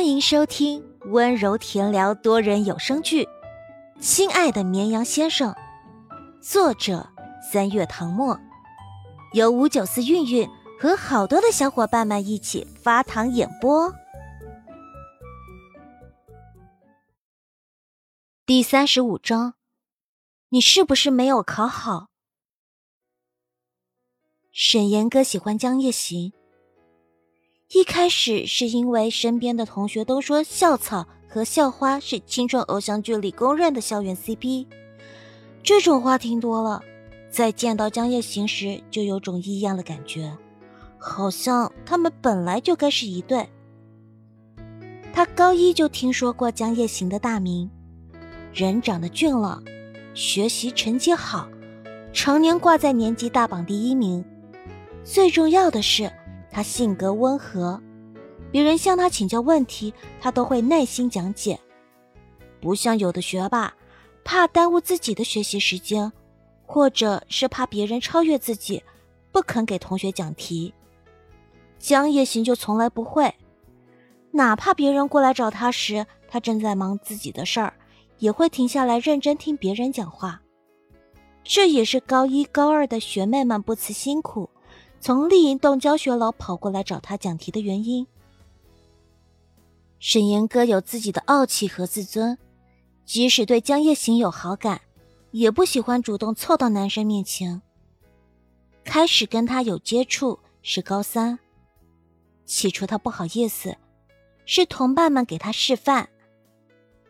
欢迎收听温柔甜聊多人有声剧《亲爱的绵羊先生》，作者三月唐末，由五九四韵韵和好多的小伙伴们一起发糖演播。第三十五章，你是不是没有考好？沈岩哥喜欢江夜行。一开始是因为身边的同学都说校草和校花是青春偶像剧里公认的校园 CP，这种话听多了，在见到江夜行时就有种异样的感觉，好像他们本来就该是一对。他高一就听说过江夜行的大名，人长得俊朗，学习成绩好，常年挂在年级大榜第一名，最重要的是。他性格温和，别人向他请教问题，他都会耐心讲解，不像有的学霸，怕耽误自己的学习时间，或者是怕别人超越自己，不肯给同学讲题。江夜行就从来不会，哪怕别人过来找他时，他正在忙自己的事儿，也会停下来认真听别人讲话。这也是高一高二的学妹们不辞辛苦。从另一栋教学楼跑过来找他讲题的原因。沈岩哥有自己的傲气和自尊，即使对江夜行有好感，也不喜欢主动凑到男生面前。开始跟他有接触是高三，起初他不好意思，是同伴们给他示范。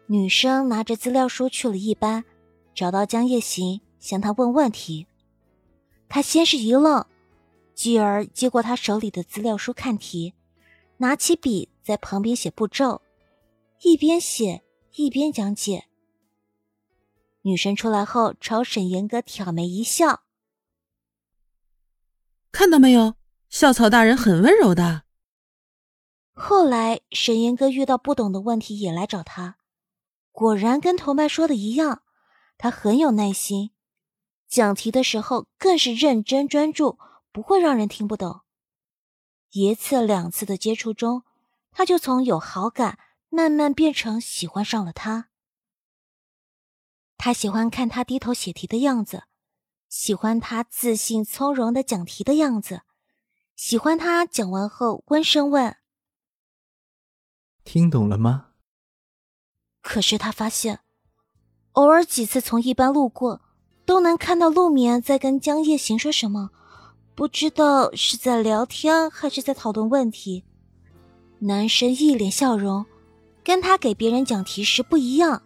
女生拿着资料书去了一班，找到江夜行，向他问问题。他先是一愣。继而接过他手里的资料书看题，拿起笔在旁边写步骤，一边写一边讲解。女神出来后朝沈岩哥挑眉一笑：“看到没有，校草大人很温柔的。”后来沈岩哥遇到不懂的问题也来找他，果然跟同伴说的一样，他很有耐心，讲题的时候更是认真专注。不会让人听不懂。一次两次的接触中，他就从有好感慢慢变成喜欢上了他。他喜欢看他低头写题的样子，喜欢他自信从容的讲题的样子，喜欢他讲完后温声问：“听懂了吗？”可是他发现，偶尔几次从一班路过，都能看到陆眠在跟江夜行说什么。不知道是在聊天还是在讨论问题，男生一脸笑容，跟他给别人讲题时不一样。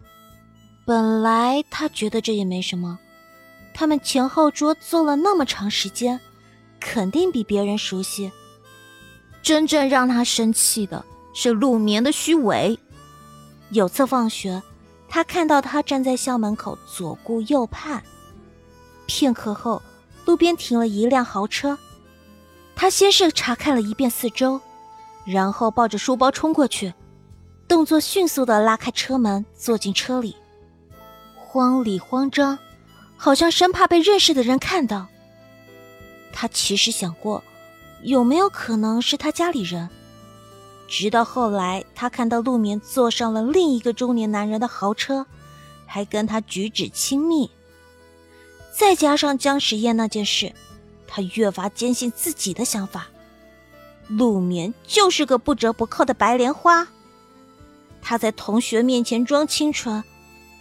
本来他觉得这也没什么，他们前后桌坐了那么长时间，肯定比别人熟悉。真正让他生气的是陆眠的虚伪。有次放学，他看到他站在校门口左顾右盼，片刻后。路边停了一辆豪车，他先是查看了一遍四周，然后抱着书包冲过去，动作迅速的拉开车门，坐进车里，慌里慌张，好像生怕被认识的人看到。他其实想过，有没有可能是他家里人？直到后来，他看到陆眠坐上了另一个中年男人的豪车，还跟他举止亲密。再加上江时宴那件事，他越发坚信自己的想法：陆眠就是个不折不扣的白莲花。他在同学面前装清纯，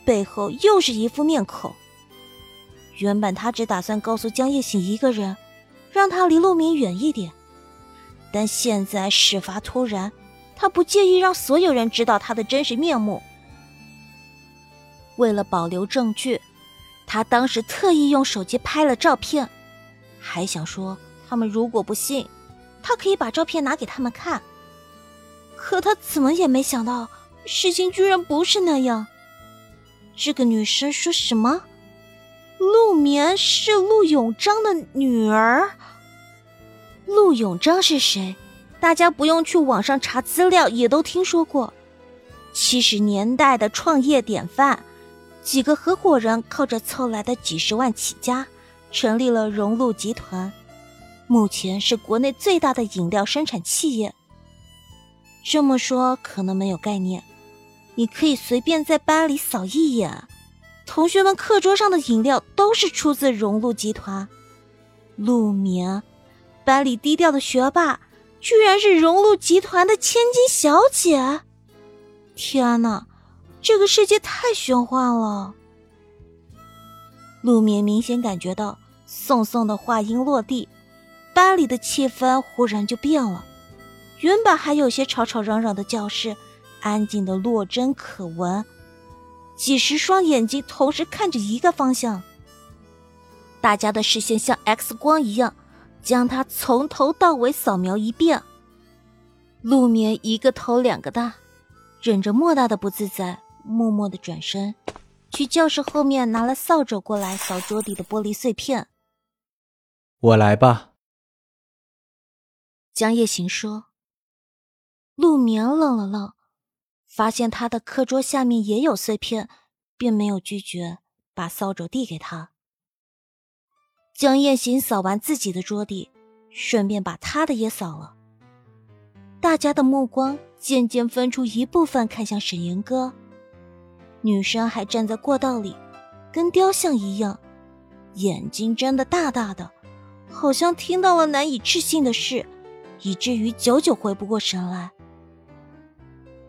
背后又是一副面孔。原本他只打算告诉江夜行一个人，让他离陆眠远一点，但现在事发突然，他不介意让所有人知道他的真实面目。为了保留证据。他当时特意用手机拍了照片，还想说他们如果不信，他可以把照片拿给他们看。可他怎么也没想到，事情居然不是那样。这个女生说什么？陆眠是陆永章的女儿。陆永章是谁？大家不用去网上查资料，也都听说过。七十年代的创业典范。几个合伙人靠着凑来的几十万起家，成立了荣禄集团，目前是国内最大的饮料生产企业。这么说可能没有概念，你可以随便在班里扫一眼，同学们课桌上的饮料都是出自荣禄集团。陆眠，班里低调的学霸，居然是荣禄集团的千金小姐！天哪，这个世界太玄幻了。陆眠明显感觉到宋宋的话音落地，班里的气氛忽然就变了。原本还有些吵吵嚷嚷的教室，安静的落针可闻。几十双眼睛同时看着一个方向，大家的视线像 X 光一样，将他从头到尾扫描一遍。陆眠一个头两个大，忍着莫大的不自在，默默的转身，去教室后面拿了扫帚过来扫桌底的玻璃碎片。我来吧。江夜行说。陆眠愣了愣，发现他的课桌下面也有碎片，并没有拒绝，把扫帚递给他。江夜行扫完自己的桌底，顺便把他的也扫了。大家的目光渐渐分出一部分看向沈岩哥，女生还站在过道里，跟雕像一样，眼睛睁得大大的，好像听到了难以置信的事，以至于久久回不过神来。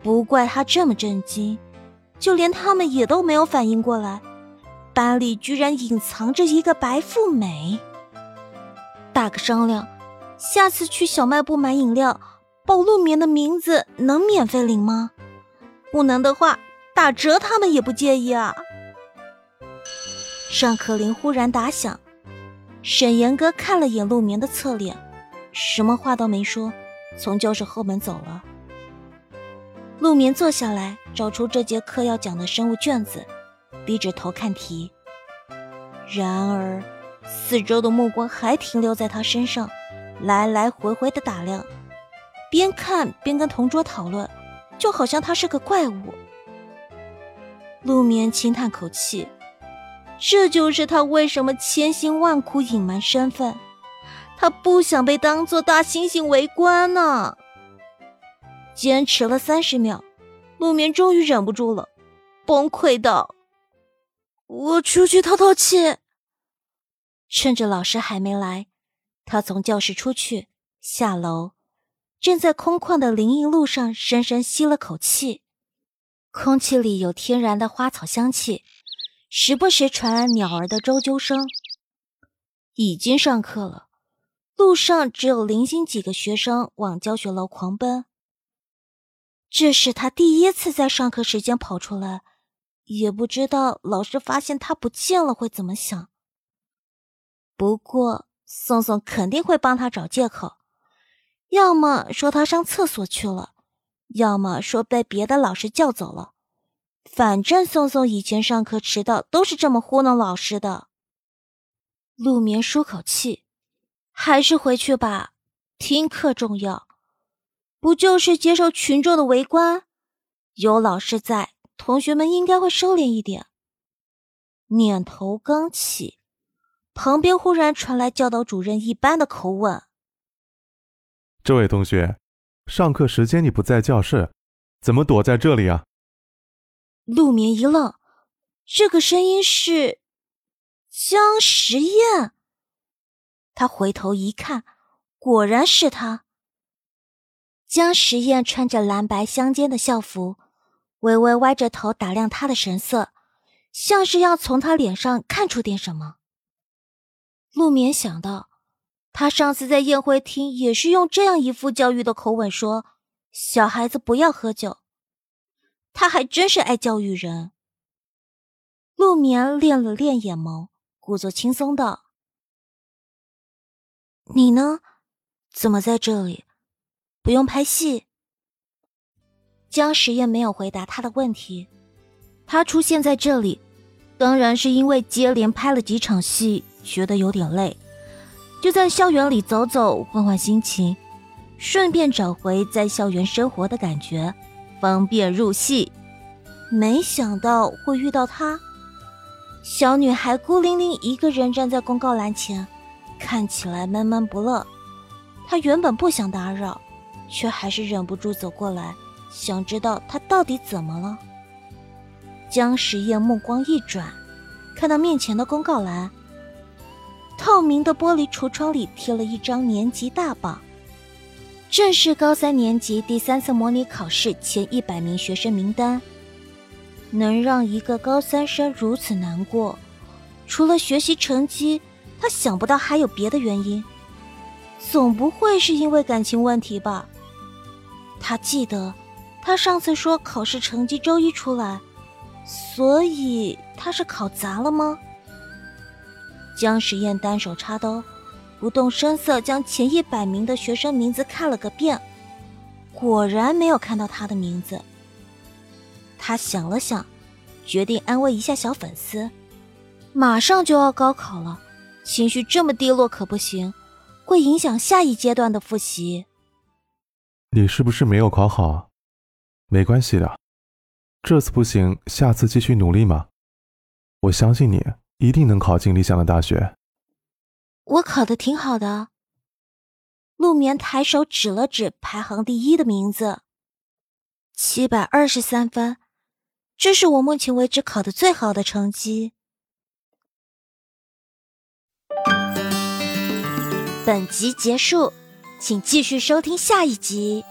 不怪他这么震惊，就连他们也都没有反应过来，班里居然隐藏着一个白富美。大个商量，下次去小卖部买饮料，报陆眠的名字能免费领吗？不能的话，打折他们也不介意啊。上课铃忽然打响，沈岩哥看了眼陆眠的侧脸，什么话都没说，从教室后门走了。陆眠坐下来，找出这节课要讲的生物卷子，低着头看题。然而，四周的目光还停留在他身上，来来回回的打量，边看边跟同桌讨论，就好像他是个怪物。陆眠轻叹口气，这就是他为什么千辛万苦隐瞒身份，他不想被当做大猩猩围观呢。坚持了三十秒，陆眠终于忍不住了，崩溃道：“我出去透透气。”趁着老师还没来，他从教室出去，下楼，正在空旷的林荫路上深深吸了口气，空气里有天然的花草香气，时不时传来鸟儿的啾啾声。已经上课了，路上只有零星几个学生往教学楼狂奔。这是他第一次在上课时间跑出来，也不知道老师发现他不见了会怎么想。不过宋宋肯定会帮他找借口，要么说他上厕所去了，要么说被别的老师叫走了。反正宋宋以前上课迟到都是这么糊弄老师的。陆眠舒口气，还是回去吧，听课重要。不就是接受群众的围观？有老师在，同学们应该会收敛一点。念头刚起，旁边忽然传来教导主任一般的口吻：“这位同学，上课时间你不在教室，怎么躲在这里啊？”陆眠一愣，这个声音是江时宴。他回头一看，果然是他。江实验穿着蓝白相间的校服，微微歪着头打量他的神色，像是要从他脸上看出点什么。陆眠想到，他上次在宴会厅也是用这样一副教育的口吻说：“小孩子不要喝酒。”他还真是爱教育人。陆眠练了练眼眸，故作轻松道：“你呢？怎么在这里？”不用拍戏。江实验没有回答他的问题。他出现在这里，当然是因为接连拍了几场戏，觉得有点累，就在校园里走走，换换心情，顺便找回在校园生活的感觉，方便入戏。没想到会遇到他。小女孩孤零零一个人站在公告栏前，看起来闷闷不乐。她原本不想打扰。却还是忍不住走过来，想知道他到底怎么了。江时宴目光一转，看到面前的公告栏，透明的玻璃橱窗里贴了一张年级大榜，正是高三年级第三次模拟考试前一百名学生名单。能让一个高三生如此难过，除了学习成绩，他想不到还有别的原因。总不会是因为感情问题吧？他记得，他上次说考试成绩周一出来，所以他是考砸了吗？江时宴单手插兜，不动声色将前一百名的学生名字看了个遍，果然没有看到他的名字。他想了想，决定安慰一下小粉丝。马上就要高考了，情绪这么低落可不行，会影响下一阶段的复习。你是不是没有考好？没关系的，这次不行，下次继续努力嘛。我相信你一定能考进理想的大学。我考的挺好的。陆眠抬手指了指排行第一的名字，七百二十三分。这是我目前为止考的最好的成绩。本集结束，请继续收听下一集。